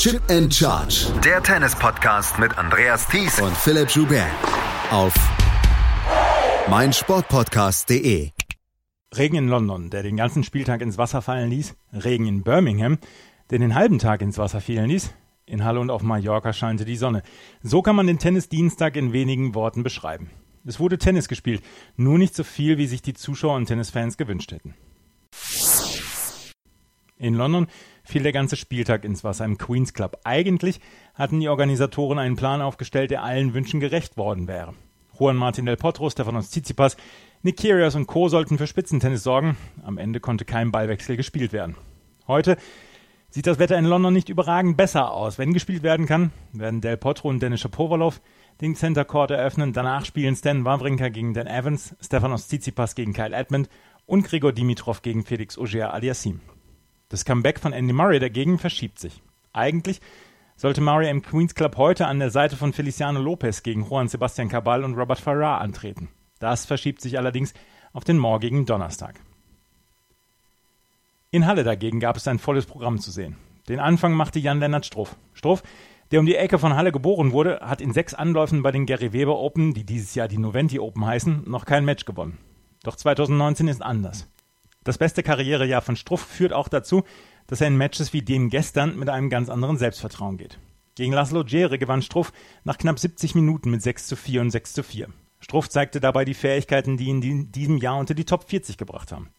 Chip and Charge. Der Tennis-Podcast mit Andreas Thies und Philipp Joubert. Auf meinsportpodcast.de. Regen in London, der den ganzen Spieltag ins Wasser fallen ließ. Regen in Birmingham, der den halben Tag ins Wasser fielen ließ. In Halle und auf Mallorca scheinte die Sonne. So kann man den Tennisdienstag in wenigen Worten beschreiben. Es wurde Tennis gespielt, nur nicht so viel, wie sich die Zuschauer und Tennisfans gewünscht hätten. In London fiel der ganze Spieltag ins Wasser im Queen's Club. Eigentlich hatten die Organisatoren einen Plan aufgestellt, der allen Wünschen gerecht worden wäre. Juan Martin del Potro, Stefanos Tsitsipas, Nick Kyrgios und Co. sollten für Spitzentennis sorgen. Am Ende konnte kein Ballwechsel gespielt werden. Heute sieht das Wetter in London nicht überragend besser aus. Wenn gespielt werden kann, werden Del Potro und Denis Shapovalov den Center Court eröffnen. Danach spielen Stan Wawrinka gegen Dan Evans, Stefanos Tsitsipas gegen Kyle Edmund und Grigor Dimitrov gegen Felix Auger aliassime Das Comeback von Andy Murray dagegen verschiebt sich. Eigentlich sollte Murray im Queen's Club heute an der Seite von Feliciano Lopez gegen Juan Sebastian Cabal und Robert Farrar antreten. Das verschiebt sich allerdings auf den morgigen Donnerstag. In Halle dagegen gab es ein volles Programm zu sehen. Den Anfang machte Jan-Lennart Struff. Struff, der um die Ecke von Halle geboren wurde, hat in sechs Anläufen bei den Gary Weber Open, die dieses Jahr die Noventi Open heißen, noch kein Match gewonnen. Doch 2019 ist anders. Das beste Karrierejahr von Struff führt auch dazu, dass er in Matches wie dem gestern mit einem ganz anderen Selbstvertrauen geht. Gegen Laszlo Djere gewann Struff nach knapp 70 Minuten mit 6 zu 4 und 6 zu 4. Struff zeigte dabei die Fähigkeiten, die ihn in diesem Jahr unter die Top 40 gebracht haben.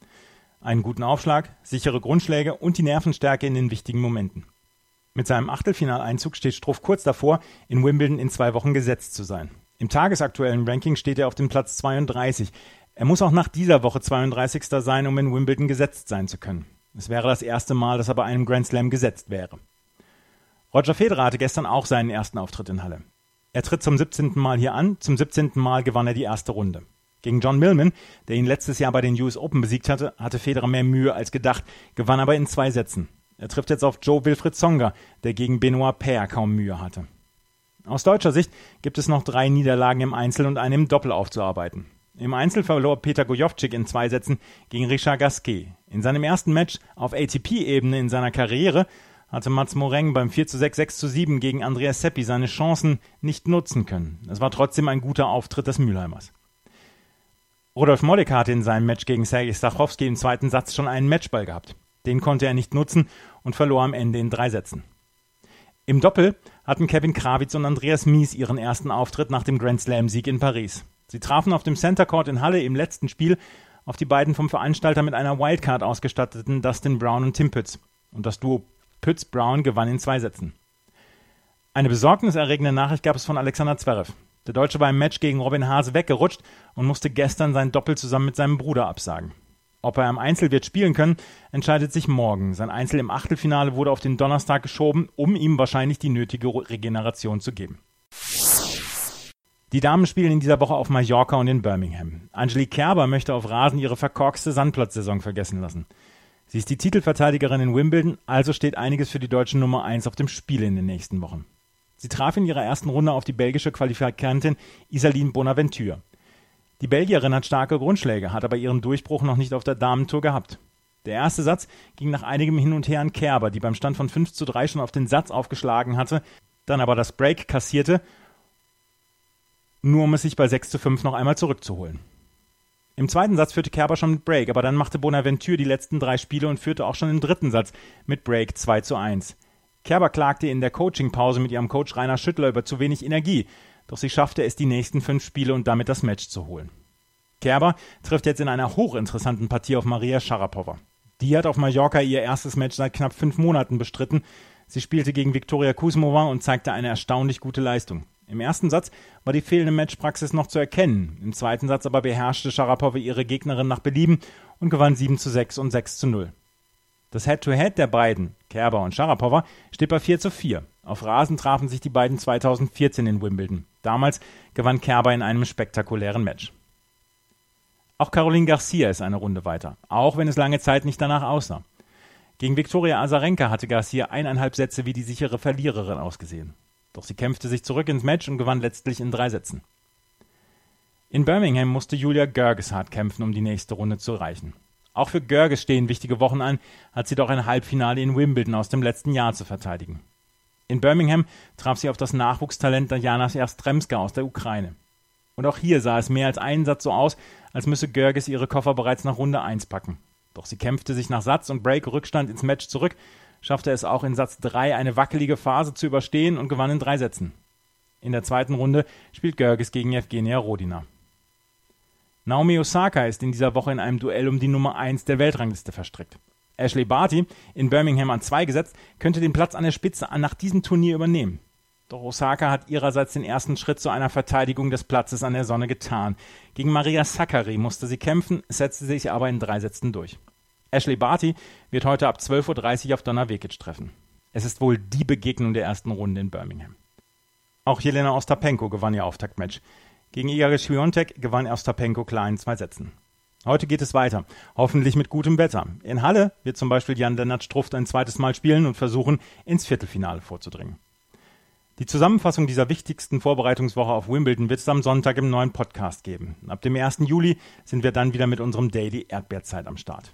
Einen guten Aufschlag, sichere Grundschläge und die Nervenstärke in den wichtigen Momenten. Mit seinem Achtelfinaleinzug steht Struff kurz davor, in Wimbledon in zwei Wochen gesetzt zu sein. Im tagesaktuellen Ranking steht er auf dem Platz 32. Er muss auch nach dieser Woche 32. sein, um in Wimbledon gesetzt sein zu können. Es wäre das erste Mal, dass er bei einem Grand Slam gesetzt wäre. Roger Federer hatte gestern auch seinen ersten Auftritt in Halle. Er tritt zum 17. Mal hier an, zum 17. Mal gewann er die erste Runde. Gegen John Millman, der ihn letztes Jahr bei den US Open besiegt hatte, hatte Federer mehr Mühe als gedacht, gewann aber in zwei Sätzen. Er trifft jetzt auf Joe Wilfried Songa, der gegen Benoit Paire kaum Mühe hatte. Aus deutscher Sicht gibt es noch drei Niederlagen im Einzel und eine im Doppel aufzuarbeiten. Im Einzel verlor Peter Gojovcik in zwei Sätzen gegen Richard Gasquet. In seinem ersten Match auf ATP-Ebene in seiner Karriere hatte Mats Moreng beim 4 zu 6, 6 zu 7 gegen Andreas Seppi seine Chancen nicht nutzen können. Es war trotzdem ein guter Auftritt des Mülheimers. Rudolf Mollig hatte in seinem Match gegen Sergei Stachowski im zweiten Satz schon einen Matchball gehabt. Den konnte er nicht nutzen und verlor am Ende in drei Sätzen. Im Doppel hatten Kevin Krawitz und Andreas Mies ihren ersten Auftritt nach dem Grand Slam-Sieg in Paris. Sie trafen auf dem Center Court in Halle im letzten Spiel auf die beiden vom Veranstalter mit einer Wildcard ausgestatteten Dustin Brown und Tim Pütz. Und das Duo Pütz-Brown gewann in zwei Sätzen. Eine besorgniserregende Nachricht gab es von Alexander Zverev. Der Deutsche war im Match gegen Robin Haase weggerutscht und musste gestern sein Doppel zusammen mit seinem Bruder absagen. Ob er am Einzel wird spielen können, entscheidet sich morgen. Sein Einzel im Achtelfinale wurde auf den Donnerstag geschoben, um ihm wahrscheinlich die nötige Regeneration zu geben. Die Damen spielen in dieser Woche auf Mallorca und in Birmingham. Angelique Kerber möchte auf Rasen ihre verkorkste Sandplatzsaison vergessen lassen. Sie ist die Titelverteidigerin in Wimbledon, also steht einiges für die deutsche Nummer 1 auf dem Spiel in den nächsten Wochen. Sie traf in ihrer ersten Runde auf die belgische Qualifikantin Isaline Bonaventure. Die Belgierin hat starke Grundschläge, hat aber ihren Durchbruch noch nicht auf der Damentour gehabt. Der erste Satz ging nach einigem Hin und Her an Kerber, die beim Stand von 5 zu 3 schon auf den Satz aufgeschlagen hatte, dann aber das Break kassierte, nur um es sich bei 6 zu 5 noch einmal zurückzuholen. Im zweiten Satz führte Kerber schon mit Break, aber dann machte Bonaventure die letzten drei Spiele und führte auch schon im dritten Satz mit Break 2 zu 1. Kerber klagte in der Coachingpause mit ihrem Coach Rainer Schüttler über zu wenig Energie, doch sie schaffte es die nächsten fünf Spiele und damit das Match zu holen. Kerber trifft jetzt in einer hochinteressanten Partie auf Maria Sharapova. Die hat auf Mallorca ihr erstes Match seit knapp fünf Monaten bestritten. Sie spielte gegen Viktoria Kuzmova und zeigte eine erstaunlich gute Leistung. Im ersten Satz war die fehlende Matchpraxis noch zu erkennen. Im zweiten Satz aber beherrschte Sharapova ihre Gegnerin nach Belieben und gewann 7 zu 6 und 6 zu 0. Das Head-to-Head -Head der beiden, Kerber und Sharapova, steht bei 4 zu 4. Auf Rasen trafen sich die beiden 2014 in Wimbledon. Damals gewann Kerber in einem spektakulären Match. Auch Caroline Garcia ist eine Runde weiter, auch wenn es lange Zeit nicht danach aussah. Gegen Viktoria Azarenka hatte Garcia eineinhalb Sätze wie die sichere Verliererin ausgesehen. Doch sie kämpfte sich zurück ins Match und gewann letztlich in drei Sätzen. In Birmingham musste Julia Görges hart kämpfen, um die nächste Runde zu erreichen. Auch für Görges stehen wichtige Wochen an, hat sie doch ein Halbfinale in Wimbledon aus dem letzten Jahr zu verteidigen. In Birmingham traf sie auf das Nachwuchstalent Diana Jastremska aus der Ukraine. Und auch hier sah es mehr als einen Satz so aus, als müsse Görges ihre Koffer bereits nach Runde 1 packen. Doch sie kämpfte sich nach Satz und Break-Rückstand ins Match zurück, schaffte es auch in Satz 3 eine wackelige Phase zu überstehen und gewann in drei Sätzen. In der zweiten Runde spielt Görges gegen Evgenia Rodina. Naomi Osaka ist in dieser Woche in einem Duell um die Nummer 1 der Weltrangliste verstrickt. Ashley Barty, in Birmingham an 2 gesetzt, könnte den Platz an der Spitze nach diesem Turnier übernehmen. Doch Osaka hat ihrerseits den ersten Schritt zu einer Verteidigung des Platzes an der Sonne getan. Gegen Maria Sakkari musste sie kämpfen, setzte sich aber in drei Sätzen durch. Ashley Barty wird heute ab 12.30 Uhr auf Donna Vekic treffen. Es ist wohl die Begegnung der ersten Runde in Birmingham. Auch Jelena Ostapenko gewann ihr Auftaktmatch. Gegen Igor Świątek gewann Ostapenko klar in zwei Sätzen. Heute geht es weiter, hoffentlich mit gutem Wetter. In Halle wird zum Beispiel Jan-Lennart Struft ein zweites Mal spielen und versuchen, ins Viertelfinale vorzudringen. Die Zusammenfassung dieser wichtigsten Vorbereitungswoche auf Wimbledon wird es am Sonntag im neuen Podcast geben. Ab dem 1. Juli sind wir dann wieder mit unserem Daily Erdbeerzeit am Start.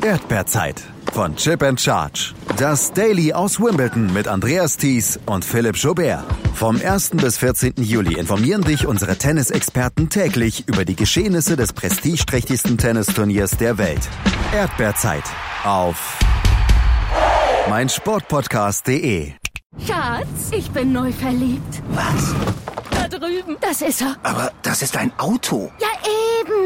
Erdbeerzeit von Chip and Charge. Das Daily aus Wimbledon mit Andreas Thies und Philipp Jobert. Vom 1. bis 14. Juli informieren dich unsere Tennisexperten täglich über die Geschehnisse des prestigeträchtigsten Tennisturniers der Welt. Erdbeerzeit auf meinsportpodcast.de. Schatz, ich bin neu verliebt. Was? Da drüben. Das ist er. Aber das ist ein Auto. Ja,